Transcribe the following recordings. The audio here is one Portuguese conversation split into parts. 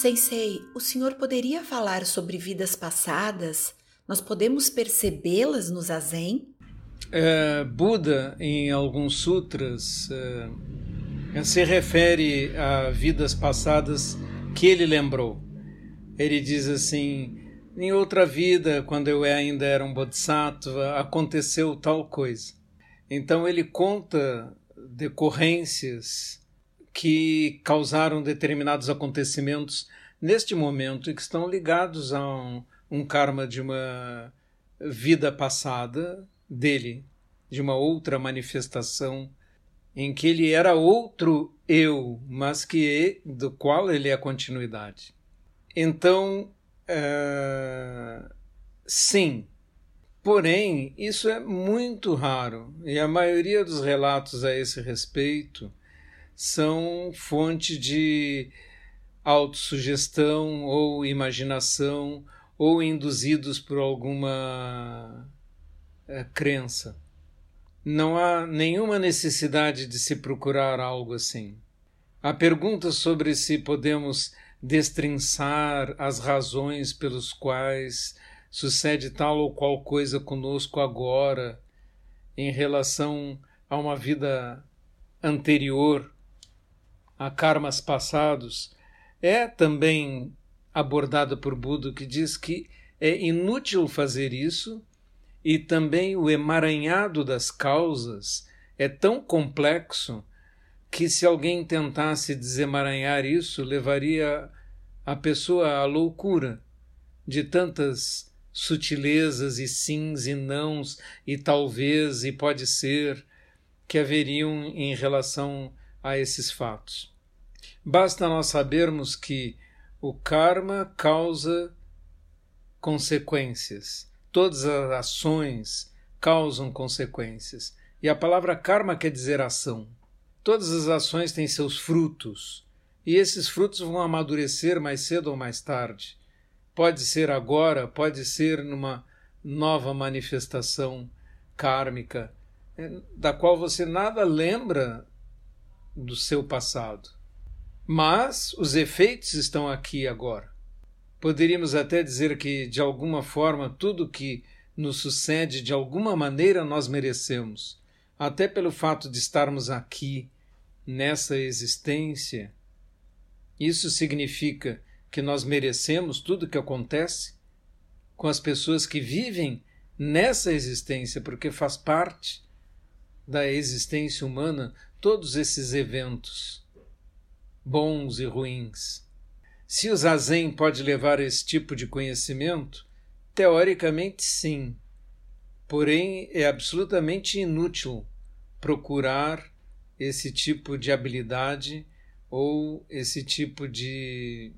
Sensei, o senhor poderia falar sobre vidas passadas? Nós podemos percebê-las no zazen? É, Buda, em alguns sutras, é, se refere a vidas passadas que ele lembrou. Ele diz assim: em outra vida, quando eu ainda era um bodhisattva, aconteceu tal coisa. Então ele conta decorrências que causaram determinados acontecimentos neste momento e que estão ligados a um, um karma de uma vida passada dele, de uma outra manifestação em que ele era outro eu, mas que do qual ele é a continuidade. Então, uh, sim, porém, isso é muito raro e a maioria dos relatos a esse respeito são fonte de autossugestão ou imaginação ou induzidos por alguma é, crença. Não há nenhuma necessidade de se procurar algo assim. A pergunta sobre se podemos destrinçar as razões pelos quais sucede tal ou qual coisa conosco agora em relação a uma vida anterior a karmas passados, é também abordada por Buda, que diz que é inútil fazer isso e também o emaranhado das causas é tão complexo que se alguém tentasse desemaranhar isso, levaria a pessoa à loucura de tantas sutilezas e sims e nãos e talvez e pode ser que haveriam em relação a esses fatos. Basta nós sabermos que o karma causa consequências. Todas as ações causam consequências. E a palavra karma quer dizer ação. Todas as ações têm seus frutos. E esses frutos vão amadurecer mais cedo ou mais tarde. Pode ser agora, pode ser numa nova manifestação kármica, eh, da qual você nada lembra do seu passado. Mas os efeitos estão aqui agora. Poderíamos até dizer que, de alguma forma, tudo que nos sucede, de alguma maneira, nós merecemos. Até pelo fato de estarmos aqui, nessa existência. Isso significa que nós merecemos tudo o que acontece com as pessoas que vivem nessa existência, porque faz parte da existência humana todos esses eventos, bons e ruins. Se o zazen pode levar esse tipo de conhecimento, teoricamente sim. Porém, é absolutamente inútil procurar esse tipo de habilidade ou esse tipo de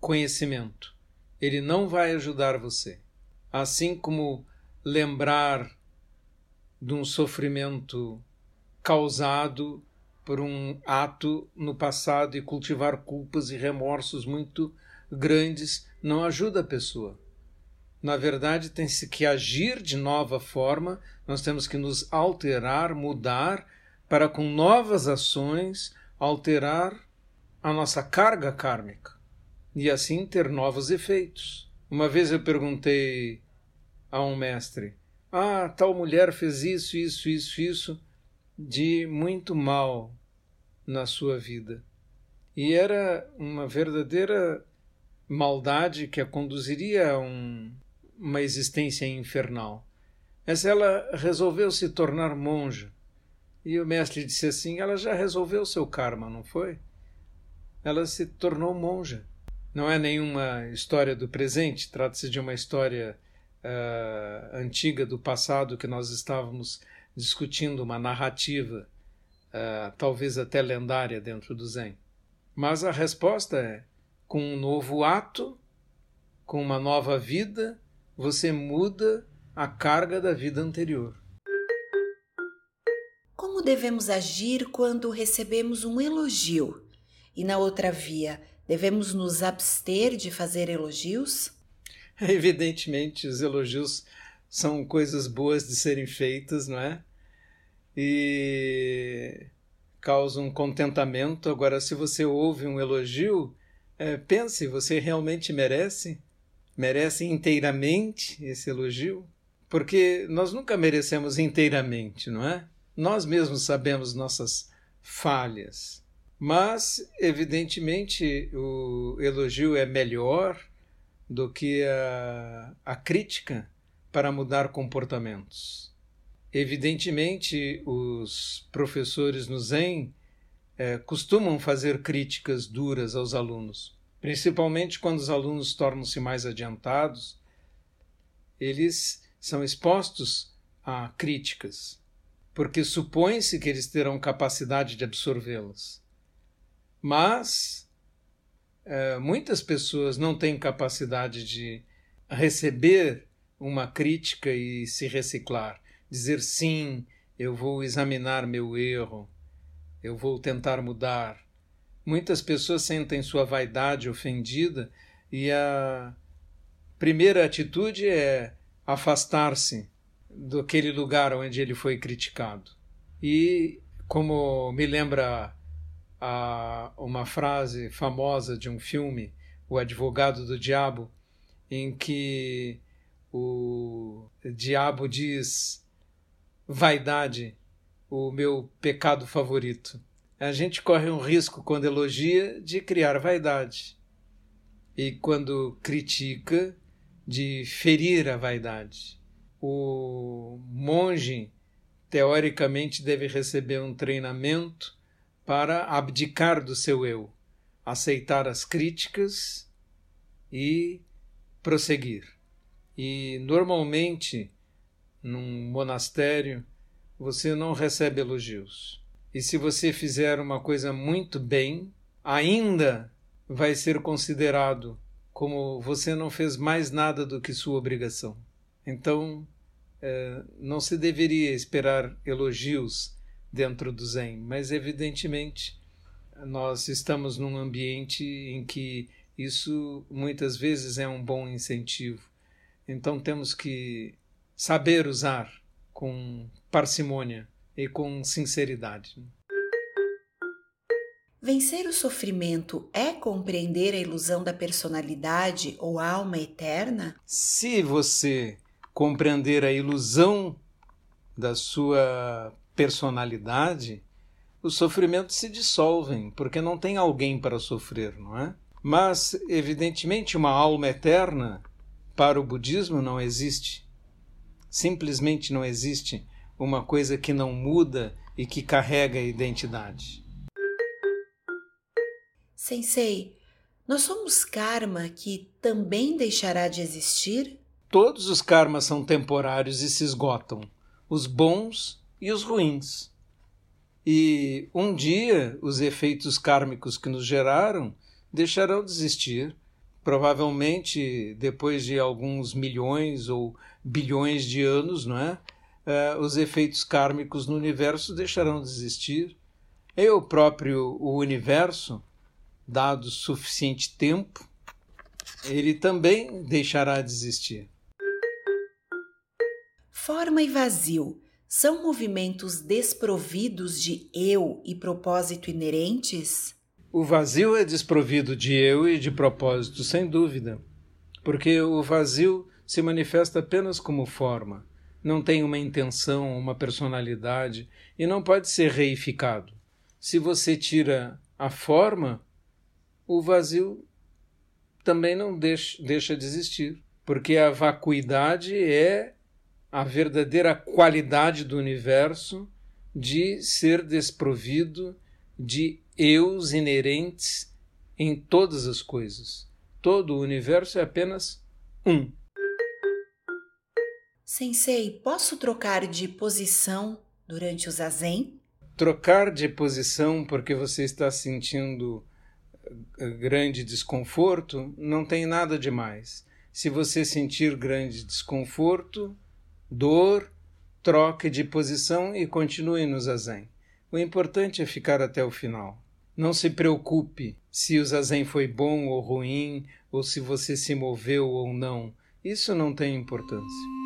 conhecimento. Ele não vai ajudar você. Assim como lembrar de um sofrimento causado por um ato no passado e cultivar culpas e remorsos muito grandes não ajuda a pessoa. Na verdade, tem-se que agir de nova forma, nós temos que nos alterar, mudar, para com novas ações alterar a nossa carga kármica e assim ter novos efeitos. Uma vez eu perguntei a um mestre: Ah, tal mulher fez isso, isso, isso, isso de muito mal na sua vida. E era uma verdadeira maldade que a conduziria a um, uma existência infernal. Mas ela resolveu se tornar monja. E o mestre disse assim: ela já resolveu seu karma, não foi? Ela se tornou monja. Não é nenhuma história do presente, trata-se de uma história uh, antiga do passado que nós estávamos discutindo uma narrativa, uh, talvez até lendária dentro do Zen. Mas a resposta é: com um novo ato, com uma nova vida, você muda a carga da vida anterior. Como devemos agir quando recebemos um elogio? E na outra via, devemos nos abster de fazer elogios? Evidentemente, os elogios são coisas boas de serem feitas, não é? E causam contentamento. Agora, se você ouve um elogio, É, pense, você realmente merece? Merece inteiramente esse elogio? Porque nós nunca merecemos inteiramente, não é? Nós mesmos sabemos nossas falhas. Mas, evidentemente, o elogio é melhor do que a, a crítica para mudar comportamentos. Evidentemente, os professores no Zen é, costumam fazer críticas duras aos alunos, principalmente quando os alunos tornam-se mais adiantados, eles são expostos a críticas, porque supõe-se que eles terão capacidade de absorvê-las. Mas é, muitas pessoas não têm capacidade de receber uma crítica e se reciclar dizer sim, eu vou examinar meu erro, eu vou tentar mudar. Muitas pessoas sentem sua vaidade ofendida e a primeira atitude é afastar-se daquele lugar onde ele foi criticado. E como me lembra a, uma frase famosa de um filme, O Advogado do Diabo, em que o diabo diz vaidade, o meu pecado favorito. A gente corre um risco quando elogia de criar vaidade e quando critica de ferir a vaidade. O monge teoricamente deve receber um treinamento para abdicar do seu eu, aceitar as críticas e prosseguir. E normalmente num monastério, você não recebe elogios. E se você fizer uma coisa muito bem, ainda vai ser considerado como você não fez mais nada do que sua obrigação. Então, é, não se deveria esperar elogios dentro do Zen, mas evidentemente nós estamos num ambiente em que isso muitas vezes é um bom incentivo. Então temos que saber usar com parcimônia e com sinceridade. Vencer o sofrimento é compreender a ilusão da personalidade ou alma eterna? Se você compreender a ilusão da sua personalidade, os sofrimentos se dissolvem, porque não tem alguém para sofrer, não é? Mas, evidentemente, uma alma eterna para o budismo não existe. Simplesmente não existe uma coisa que não muda e que carrega a identidade. Sensei, nós somos karma que também deixará de existir? Todos os karmas são temporários e se esgotam, os bons e os ruins. E um dia os efeitos kármicos que nos geraram deixarão de existir provavelmente depois de alguns milhões ou bilhões de anos, não é? Uh, os efeitos kármicos no universo deixarão de existir. E o próprio o universo, dado suficiente tempo, ele também deixará de existir. Forma e vazio são movimentos desprovidos de eu e propósito inerentes? O vazio é desprovido de eu e de propósito, sem dúvida, porque o vazio se manifesta apenas como forma, não tem uma intenção, uma personalidade e não pode ser reificado. Se você tira a forma, o vazio também não deixa, deixa de existir, porque a vacuidade é a verdadeira qualidade do universo de ser desprovido de eus inerentes em todas as coisas. Todo o universo é apenas um. Sensei, posso trocar de posição durante o zazen? Trocar de posição porque você está sentindo eh, grande desconforto não tem nada de mais. Se você sentir grande desconforto, dor, troque de posição e continue no zazen. O importante é ficar até o final. Não se preocupe se o zazen foi bom ou ruim, ou se você se moveu ou não. Isso não tem importância.